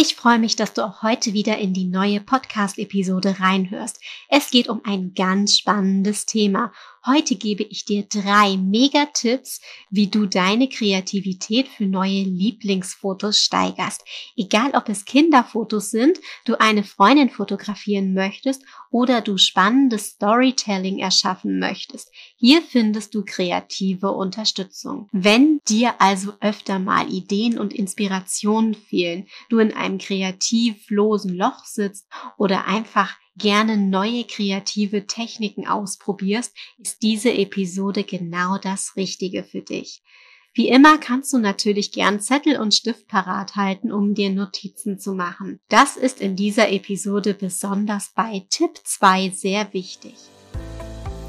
Ich freue mich, dass du auch heute wieder in die neue Podcast-Episode reinhörst. Es geht um ein ganz spannendes Thema. Heute gebe ich dir drei Mega-Tipps, wie du deine Kreativität für neue Lieblingsfotos steigerst. Egal, ob es Kinderfotos sind, du eine Freundin fotografieren möchtest oder du spannendes Storytelling erschaffen möchtest. Hier findest du kreative Unterstützung. Wenn dir also öfter mal Ideen und Inspirationen fehlen, du in einem kreativlosen Loch sitzt oder einfach gerne neue kreative Techniken ausprobierst, ist diese Episode genau das Richtige für dich. Wie immer kannst du natürlich gern Zettel und Stift parat halten, um dir Notizen zu machen. Das ist in dieser Episode besonders bei Tipp 2 sehr wichtig.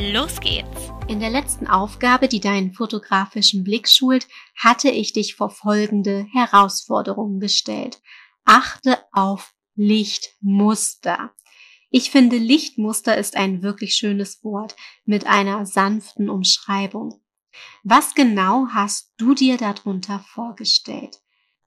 Los geht's! In der letzten Aufgabe, die deinen fotografischen Blick schult, hatte ich dich vor folgende Herausforderungen gestellt achte auf Lichtmuster. Ich finde, Lichtmuster ist ein wirklich schönes Wort mit einer sanften Umschreibung. Was genau hast du dir darunter vorgestellt?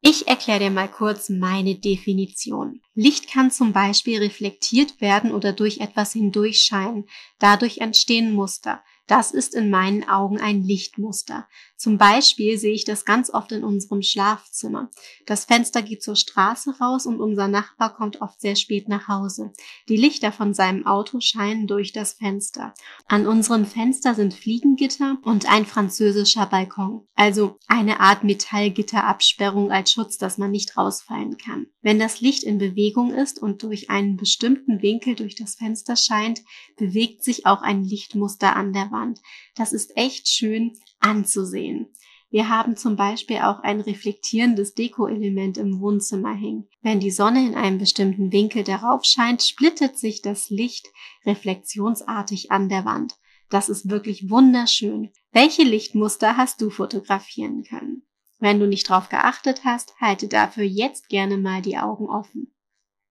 Ich erkläre dir mal kurz meine Definition. Licht kann zum Beispiel reflektiert werden oder durch etwas hindurchscheinen. Dadurch entstehen Muster. Das ist in meinen Augen ein Lichtmuster. Zum Beispiel sehe ich das ganz oft in unserem Schlafzimmer. Das Fenster geht zur Straße raus und unser Nachbar kommt oft sehr spät nach Hause. Die Lichter von seinem Auto scheinen durch das Fenster. An unserem Fenster sind Fliegengitter und ein französischer Balkon. Also eine Art Metallgitterabsperrung als Schutz, dass man nicht rausfallen kann. Wenn das Licht in Bewegung ist und durch einen bestimmten Winkel durch das Fenster scheint, bewegt sich auch ein Lichtmuster an der Wand. Das ist echt schön anzusehen. Wir haben zum Beispiel auch ein reflektierendes Deko-Element im Wohnzimmer hängen. Wenn die Sonne in einem bestimmten Winkel darauf scheint, splittet sich das Licht reflexionsartig an der Wand. Das ist wirklich wunderschön. Welche Lichtmuster hast du fotografieren können? Wenn du nicht drauf geachtet hast, halte dafür jetzt gerne mal die Augen offen.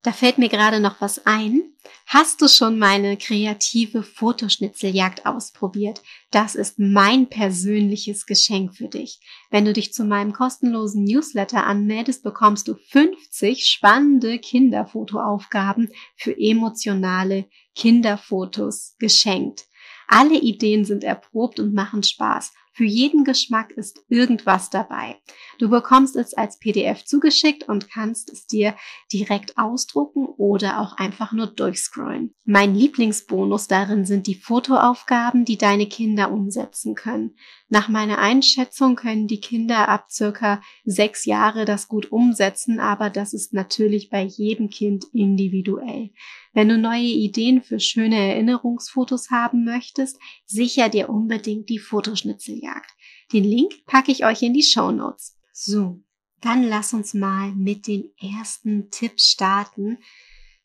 Da fällt mir gerade noch was ein. Hast du schon meine kreative Fotoschnitzeljagd ausprobiert? Das ist mein persönliches Geschenk für dich. Wenn du dich zu meinem kostenlosen Newsletter anmeldest, bekommst du 50 spannende Kinderfotoaufgaben für emotionale Kinderfotos geschenkt. Alle Ideen sind erprobt und machen Spaß. Für jeden Geschmack ist irgendwas dabei. Du bekommst es als PDF zugeschickt und kannst es dir direkt ausdrucken oder auch einfach nur durchscrollen. Mein Lieblingsbonus darin sind die Fotoaufgaben, die deine Kinder umsetzen können. Nach meiner Einschätzung können die Kinder ab circa sechs Jahre das gut umsetzen, aber das ist natürlich bei jedem Kind individuell. Wenn du neue Ideen für schöne Erinnerungsfotos haben möchtest, sicher dir unbedingt die Fotoschnitzeljagd. Den Link packe ich euch in die Show Notes. So, dann lass uns mal mit den ersten Tipps starten.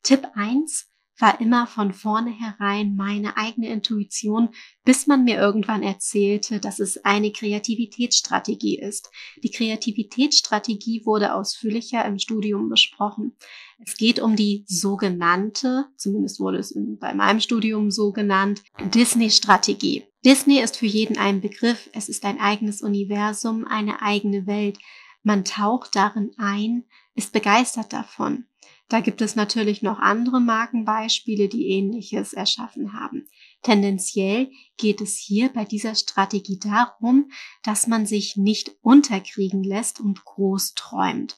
Tipp eins war immer von vornherein meine eigene Intuition, bis man mir irgendwann erzählte, dass es eine Kreativitätsstrategie ist. Die Kreativitätsstrategie wurde ausführlicher im Studium besprochen. Es geht um die sogenannte, zumindest wurde es bei meinem Studium so genannt, Disney-Strategie. Disney ist für jeden ein Begriff. Es ist ein eigenes Universum, eine eigene Welt. Man taucht darin ein, ist begeistert davon. Da gibt es natürlich noch andere Markenbeispiele, die ähnliches erschaffen haben. Tendenziell geht es hier bei dieser Strategie darum, dass man sich nicht unterkriegen lässt und groß träumt.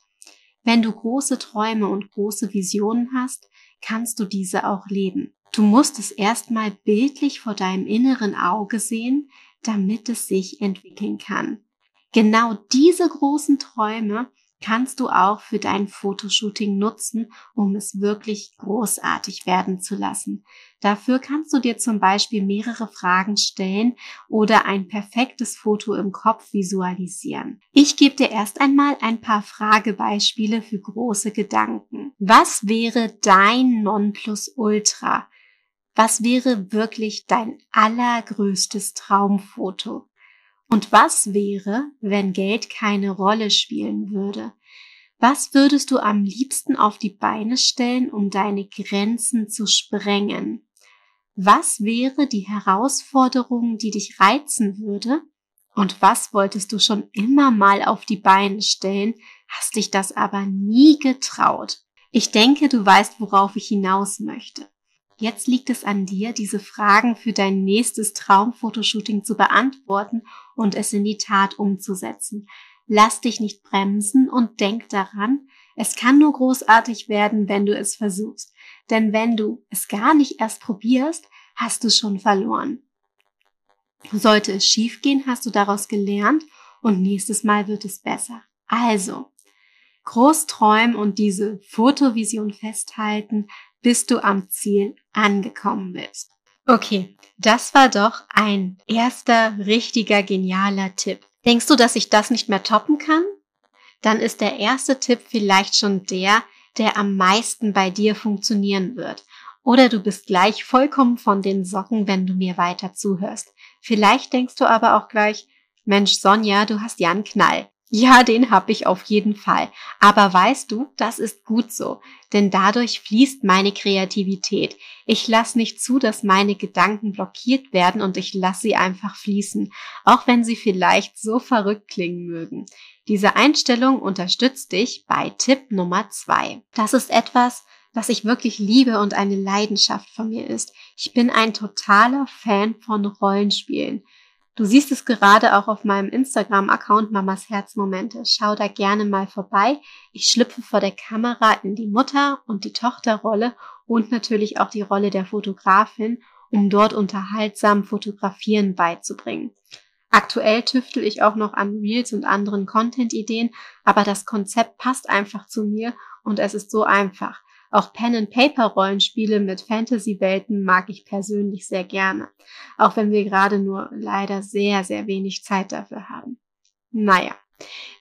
Wenn du große Träume und große Visionen hast, kannst du diese auch leben. Du musst es erstmal bildlich vor deinem inneren Auge sehen, damit es sich entwickeln kann. Genau diese großen Träume kannst du auch für dein Fotoshooting nutzen, um es wirklich großartig werden zu lassen. Dafür kannst du dir zum Beispiel mehrere Fragen stellen oder ein perfektes Foto im Kopf visualisieren. Ich gebe dir erst einmal ein paar Fragebeispiele für große Gedanken. Was wäre dein Nonplusultra? Was wäre wirklich dein allergrößtes Traumfoto? Und was wäre, wenn Geld keine Rolle spielen würde? Was würdest du am liebsten auf die Beine stellen, um deine Grenzen zu sprengen? Was wäre die Herausforderung, die dich reizen würde? Und was wolltest du schon immer mal auf die Beine stellen, hast dich das aber nie getraut? Ich denke, du weißt, worauf ich hinaus möchte. Jetzt liegt es an dir, diese Fragen für dein nächstes Traumfotoshooting zu beantworten und es in die Tat umzusetzen. Lass dich nicht bremsen und denk daran, es kann nur großartig werden, wenn du es versuchst. Denn wenn du es gar nicht erst probierst, hast du schon verloren. Sollte es schiefgehen, hast du daraus gelernt und nächstes Mal wird es besser. Also, groß träumen und diese Fotovision festhalten, bis du am Ziel angekommen bist. Okay, das war doch ein erster richtiger genialer Tipp. Denkst du, dass ich das nicht mehr toppen kann? Dann ist der erste Tipp vielleicht schon der, der am meisten bei dir funktionieren wird. Oder du bist gleich vollkommen von den Socken, wenn du mir weiter zuhörst. Vielleicht denkst du aber auch gleich, Mensch, Sonja, du hast ja einen Knall. Ja, den hab ich auf jeden Fall. Aber weißt du, das ist gut so, denn dadurch fließt meine Kreativität. Ich lasse nicht zu, dass meine Gedanken blockiert werden und ich lasse sie einfach fließen, auch wenn sie vielleicht so verrückt klingen mögen. Diese Einstellung unterstützt dich bei Tipp Nummer zwei. Das ist etwas, was ich wirklich liebe und eine Leidenschaft von mir ist. Ich bin ein totaler Fan von Rollenspielen. Du siehst es gerade auch auf meinem Instagram-Account Mamas Herzmomente. Schau da gerne mal vorbei. Ich schlüpfe vor der Kamera in die Mutter- und die Tochterrolle und natürlich auch die Rolle der Fotografin, um dort unterhaltsam Fotografieren beizubringen. Aktuell tüftel ich auch noch an Reels und anderen Content-Ideen, aber das Konzept passt einfach zu mir und es ist so einfach. Auch Pen-and-Paper-Rollenspiele mit Fantasy-Welten mag ich persönlich sehr gerne, auch wenn wir gerade nur leider sehr, sehr wenig Zeit dafür haben. Naja,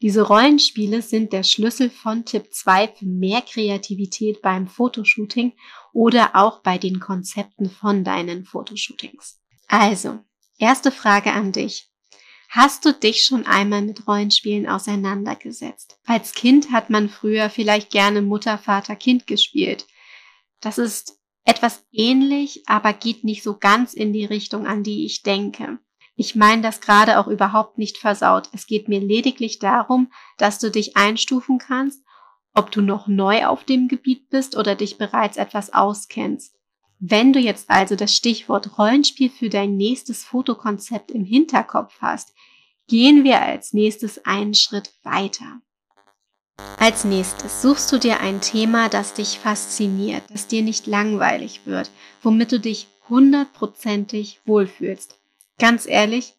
diese Rollenspiele sind der Schlüssel von Tipp 2 für mehr Kreativität beim Fotoshooting oder auch bei den Konzepten von deinen Fotoshootings. Also, erste Frage an dich. Hast du dich schon einmal mit Rollenspielen auseinandergesetzt? Als Kind hat man früher vielleicht gerne Mutter, Vater, Kind gespielt. Das ist etwas ähnlich, aber geht nicht so ganz in die Richtung, an die ich denke. Ich meine das gerade auch überhaupt nicht versaut. Es geht mir lediglich darum, dass du dich einstufen kannst, ob du noch neu auf dem Gebiet bist oder dich bereits etwas auskennst. Wenn du jetzt also das Stichwort Rollenspiel für dein nächstes Fotokonzept im Hinterkopf hast, gehen wir als nächstes einen Schritt weiter. Als nächstes suchst du dir ein Thema, das dich fasziniert, das dir nicht langweilig wird, womit du dich hundertprozentig wohlfühlst. Ganz ehrlich,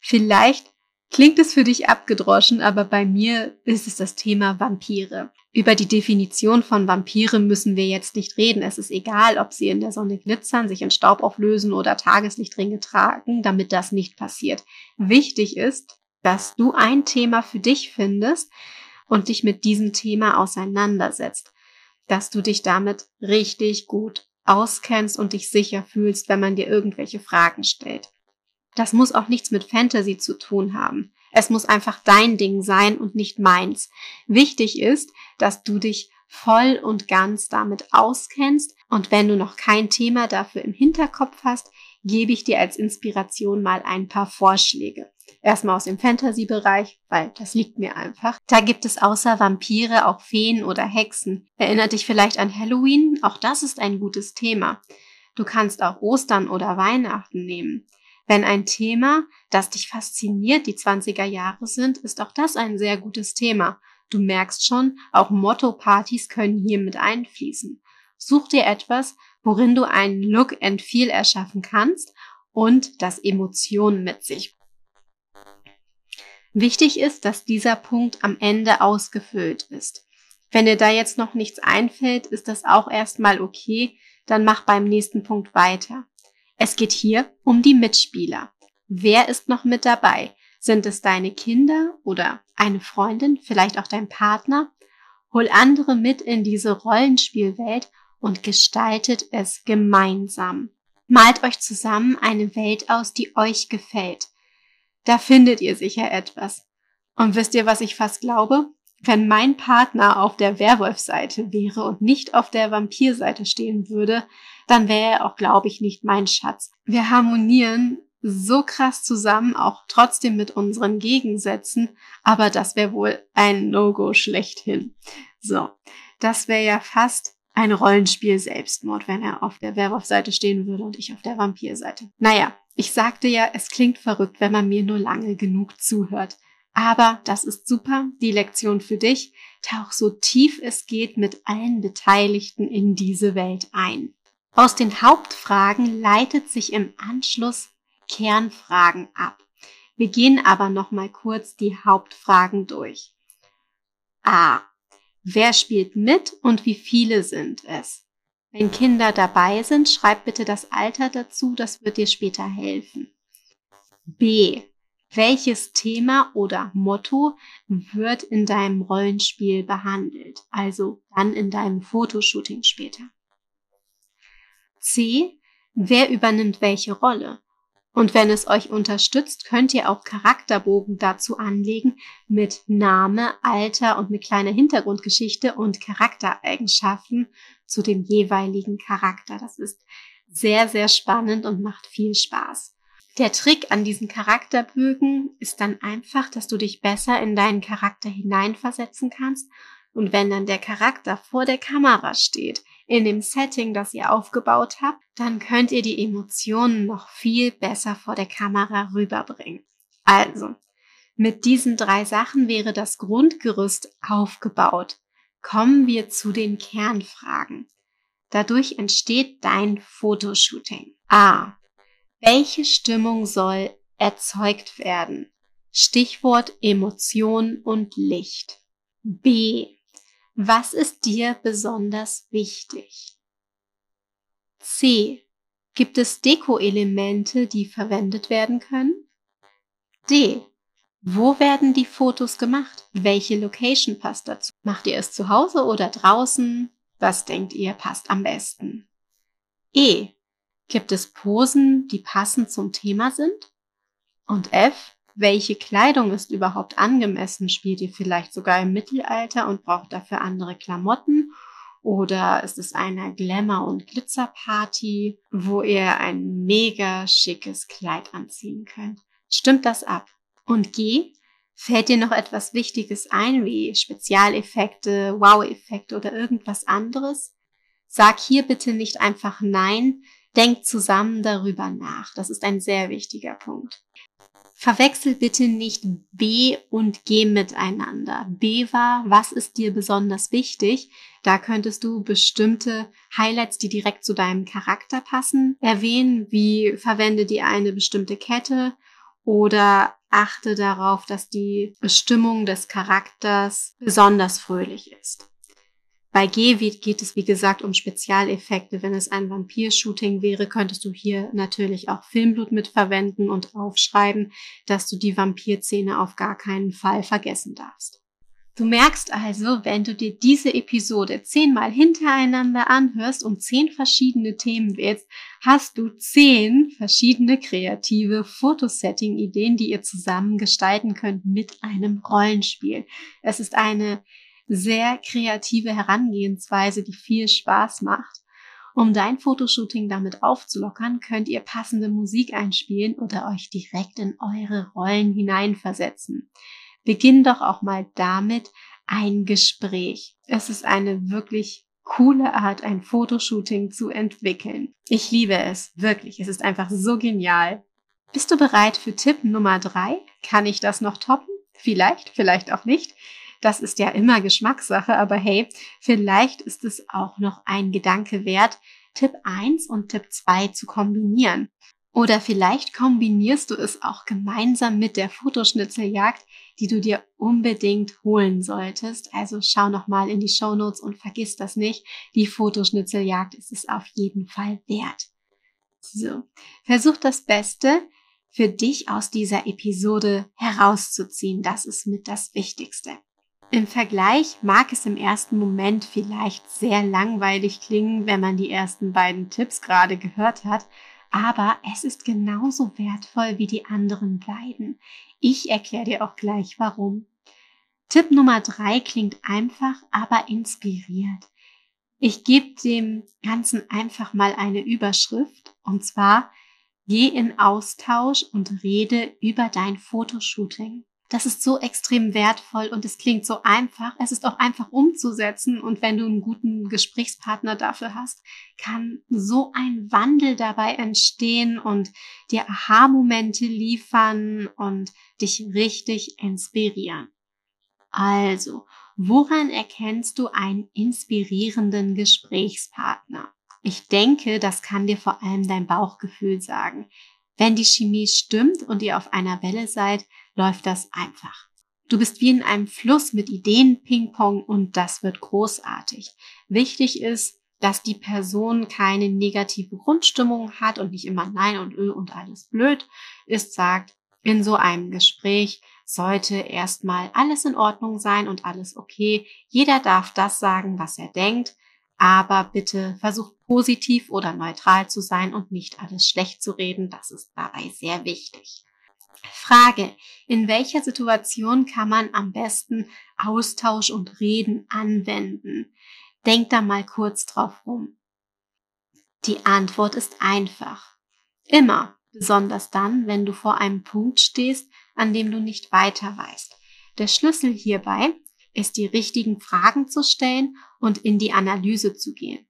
vielleicht klingt es für dich abgedroschen, aber bei mir ist es das Thema Vampire. Über die Definition von Vampire müssen wir jetzt nicht reden. Es ist egal, ob sie in der Sonne glitzern, sich in Staub auflösen oder Tageslichtringe tragen, damit das nicht passiert. Wichtig ist, dass du ein Thema für dich findest und dich mit diesem Thema auseinandersetzt. Dass du dich damit richtig gut auskennst und dich sicher fühlst, wenn man dir irgendwelche Fragen stellt. Das muss auch nichts mit Fantasy zu tun haben. Es muss einfach dein Ding sein und nicht meins. Wichtig ist, dass du dich voll und ganz damit auskennst und wenn du noch kein Thema dafür im Hinterkopf hast, gebe ich dir als Inspiration mal ein paar Vorschläge. Erstmal aus dem Fantasy-Bereich, weil das liegt mir einfach. Da gibt es außer Vampire auch Feen oder Hexen. Erinnert dich vielleicht an Halloween? Auch das ist ein gutes Thema. Du kannst auch Ostern oder Weihnachten nehmen. Wenn ein Thema, das dich fasziniert, die 20er Jahre sind, ist auch das ein sehr gutes Thema. Du merkst schon, auch Motto-Partys können hier mit einfließen. Such dir etwas, worin du einen Look and Feel erschaffen kannst und das Emotionen mit sich. Wichtig ist, dass dieser Punkt am Ende ausgefüllt ist. Wenn dir da jetzt noch nichts einfällt, ist das auch erstmal okay, dann mach beim nächsten Punkt weiter. Es geht hier um die Mitspieler. Wer ist noch mit dabei? Sind es deine Kinder oder eine Freundin, vielleicht auch dein Partner? Hol andere mit in diese Rollenspielwelt und gestaltet es gemeinsam. Malt euch zusammen eine Welt aus, die euch gefällt. Da findet ihr sicher etwas. Und wisst ihr, was ich fast glaube? Wenn mein Partner auf der Werwolf-Seite wäre und nicht auf der Vampir-Seite stehen würde, dann wäre er auch, glaube ich, nicht mein Schatz. Wir harmonieren so krass zusammen, auch trotzdem mit unseren Gegensätzen, aber das wäre wohl ein No-Go schlechthin. So, das wäre ja fast ein Rollenspiel Selbstmord, wenn er auf der Werwolf-Seite stehen würde und ich auf der Vampir-Seite. Naja, ich sagte ja, es klingt verrückt, wenn man mir nur lange genug zuhört. Aber das ist super, die Lektion für dich. Tauch so tief es geht mit allen Beteiligten in diese Welt ein. Aus den Hauptfragen leitet sich im Anschluss Kernfragen ab. Wir gehen aber noch mal kurz die Hauptfragen durch. A. Wer spielt mit und wie viele sind es? Wenn Kinder dabei sind, schreib bitte das Alter dazu, das wird dir später helfen. B. Welches Thema oder Motto wird in deinem Rollenspiel behandelt? Also dann in deinem Fotoshooting später. C. Wer übernimmt welche Rolle? Und wenn es euch unterstützt, könnt ihr auch Charakterbogen dazu anlegen mit Name, Alter und eine kleine Hintergrundgeschichte und Charaktereigenschaften zu dem jeweiligen Charakter. Das ist sehr, sehr spannend und macht viel Spaß. Der Trick an diesen Charakterbögen ist dann einfach, dass du dich besser in deinen Charakter hineinversetzen kannst und wenn dann der Charakter vor der Kamera steht, in dem Setting, das ihr aufgebaut habt, dann könnt ihr die Emotionen noch viel besser vor der Kamera rüberbringen. Also, mit diesen drei Sachen wäre das Grundgerüst aufgebaut. Kommen wir zu den Kernfragen. Dadurch entsteht dein Fotoshooting. A. Welche Stimmung soll erzeugt werden? Stichwort Emotion und Licht. B. Was ist dir besonders wichtig? C. Gibt es Deko-Elemente, die verwendet werden können? D. Wo werden die Fotos gemacht? Welche Location passt dazu? Macht ihr es zu Hause oder draußen? Was denkt ihr passt am besten? E. Gibt es Posen, die passend zum Thema sind? Und F, welche Kleidung ist überhaupt angemessen? Spielt ihr vielleicht sogar im Mittelalter und braucht dafür andere Klamotten? Oder ist es eine Glamour- und Glitzerparty, wo ihr ein mega schickes Kleid anziehen könnt? Stimmt das ab? Und G, fällt dir noch etwas Wichtiges ein, wie Spezialeffekte, Wow-Effekte oder irgendwas anderes? Sag hier bitte nicht einfach Nein, Denkt zusammen darüber nach. Das ist ein sehr wichtiger Punkt. Verwechsel bitte nicht B und G miteinander. B war, was ist dir besonders wichtig? Da könntest du bestimmte Highlights, die direkt zu deinem Charakter passen, erwähnen, wie verwende die eine bestimmte Kette oder achte darauf, dass die Bestimmung des Charakters besonders fröhlich ist. Bei G geht es, wie gesagt, um Spezialeffekte. Wenn es ein Vampir-Shooting wäre, könntest du hier natürlich auch Filmblut mitverwenden und aufschreiben, dass du die Vampir-Szene auf gar keinen Fall vergessen darfst. Du merkst also, wenn du dir diese Episode zehnmal hintereinander anhörst und zehn verschiedene Themen wählst, hast du zehn verschiedene kreative Fotosetting-Ideen, die ihr zusammen gestalten könnt mit einem Rollenspiel. Es ist eine sehr kreative Herangehensweise, die viel Spaß macht. Um dein Fotoshooting damit aufzulockern, könnt ihr passende Musik einspielen oder euch direkt in eure Rollen hineinversetzen. Beginn doch auch mal damit ein Gespräch. Es ist eine wirklich coole Art, ein Fotoshooting zu entwickeln. Ich liebe es, wirklich. Es ist einfach so genial. Bist du bereit für Tipp Nummer drei? Kann ich das noch toppen? Vielleicht, vielleicht auch nicht. Das ist ja immer Geschmackssache, aber hey, vielleicht ist es auch noch ein Gedanke wert, Tipp 1 und Tipp 2 zu kombinieren. Oder vielleicht kombinierst du es auch gemeinsam mit der Fotoschnitzeljagd, die du dir unbedingt holen solltest. Also schau nochmal in die Show Notes und vergiss das nicht. Die Fotoschnitzeljagd ist es auf jeden Fall wert. So, versuch das Beste für dich aus dieser Episode herauszuziehen. Das ist mit das Wichtigste. Im Vergleich mag es im ersten Moment vielleicht sehr langweilig klingen, wenn man die ersten beiden Tipps gerade gehört hat, aber es ist genauso wertvoll wie die anderen beiden. Ich erkläre dir auch gleich warum. Tipp Nummer drei klingt einfach, aber inspiriert. Ich gebe dem Ganzen einfach mal eine Überschrift und zwar geh in Austausch und rede über dein Fotoshooting. Das ist so extrem wertvoll und es klingt so einfach. Es ist auch einfach umzusetzen und wenn du einen guten Gesprächspartner dafür hast, kann so ein Wandel dabei entstehen und dir Aha-Momente liefern und dich richtig inspirieren. Also, woran erkennst du einen inspirierenden Gesprächspartner? Ich denke, das kann dir vor allem dein Bauchgefühl sagen. Wenn die Chemie stimmt und ihr auf einer Welle seid, läuft das einfach. Du bist wie in einem Fluss mit Ideen Ping-Pong und das wird großartig. Wichtig ist, dass die Person keine negative Grundstimmung hat und nicht immer Nein und Öl und alles blöd ist, sagt, in so einem Gespräch sollte erstmal alles in Ordnung sein und alles okay. Jeder darf das sagen, was er denkt, aber bitte versuch positiv oder neutral zu sein und nicht alles schlecht zu reden. Das ist dabei sehr wichtig. Frage, in welcher Situation kann man am besten Austausch und Reden anwenden? Denk da mal kurz drauf rum. Die Antwort ist einfach. Immer, besonders dann, wenn du vor einem Punkt stehst, an dem du nicht weiter weißt. Der Schlüssel hierbei ist, die richtigen Fragen zu stellen und in die Analyse zu gehen.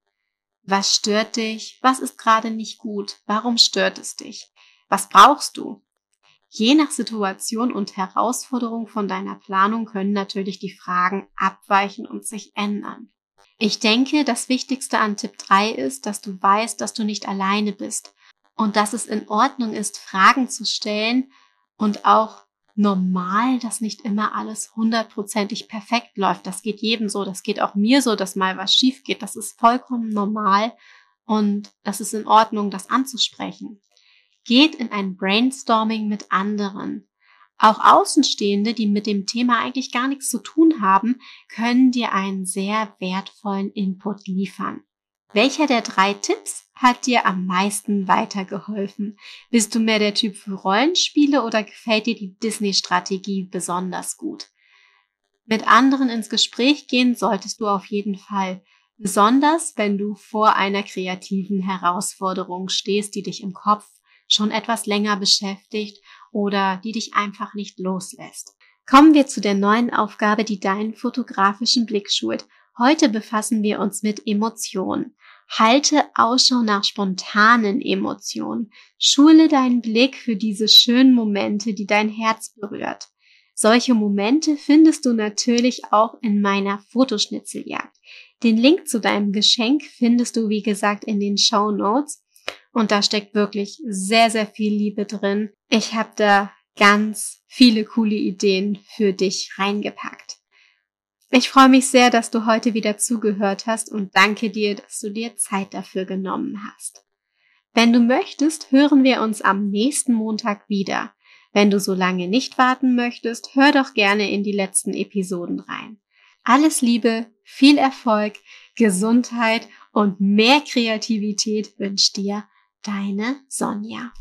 Was stört dich? Was ist gerade nicht gut? Warum stört es dich? Was brauchst du? Je nach Situation und Herausforderung von deiner Planung können natürlich die Fragen abweichen und sich ändern. Ich denke, das Wichtigste an Tipp 3 ist, dass du weißt, dass du nicht alleine bist und dass es in Ordnung ist, Fragen zu stellen und auch normal, dass nicht immer alles hundertprozentig perfekt läuft. Das geht jedem so, das geht auch mir so, dass mal was schief geht. Das ist vollkommen normal und das ist in Ordnung, das anzusprechen. Geht in ein Brainstorming mit anderen. Auch Außenstehende, die mit dem Thema eigentlich gar nichts zu tun haben, können dir einen sehr wertvollen Input liefern. Welcher der drei Tipps hat dir am meisten weitergeholfen? Bist du mehr der Typ für Rollenspiele oder gefällt dir die Disney-Strategie besonders gut? Mit anderen ins Gespräch gehen solltest du auf jeden Fall. Besonders wenn du vor einer kreativen Herausforderung stehst, die dich im Kopf schon etwas länger beschäftigt oder die dich einfach nicht loslässt. Kommen wir zu der neuen Aufgabe, die deinen fotografischen Blick schult. Heute befassen wir uns mit Emotionen. Halte Ausschau nach spontanen Emotionen. Schule deinen Blick für diese schönen Momente, die dein Herz berührt. Solche Momente findest du natürlich auch in meiner Fotoschnitzeljagd. Den Link zu deinem Geschenk findest du, wie gesagt, in den Show Notes. Und da steckt wirklich sehr, sehr viel Liebe drin. Ich habe da ganz viele coole Ideen für dich reingepackt. Ich freue mich sehr, dass du heute wieder zugehört hast und danke dir, dass du dir Zeit dafür genommen hast. Wenn du möchtest, hören wir uns am nächsten Montag wieder. Wenn du so lange nicht warten möchtest, hör doch gerne in die letzten Episoden rein. Alles Liebe, viel Erfolg, Gesundheit und mehr Kreativität wünscht dir Deine Sonja.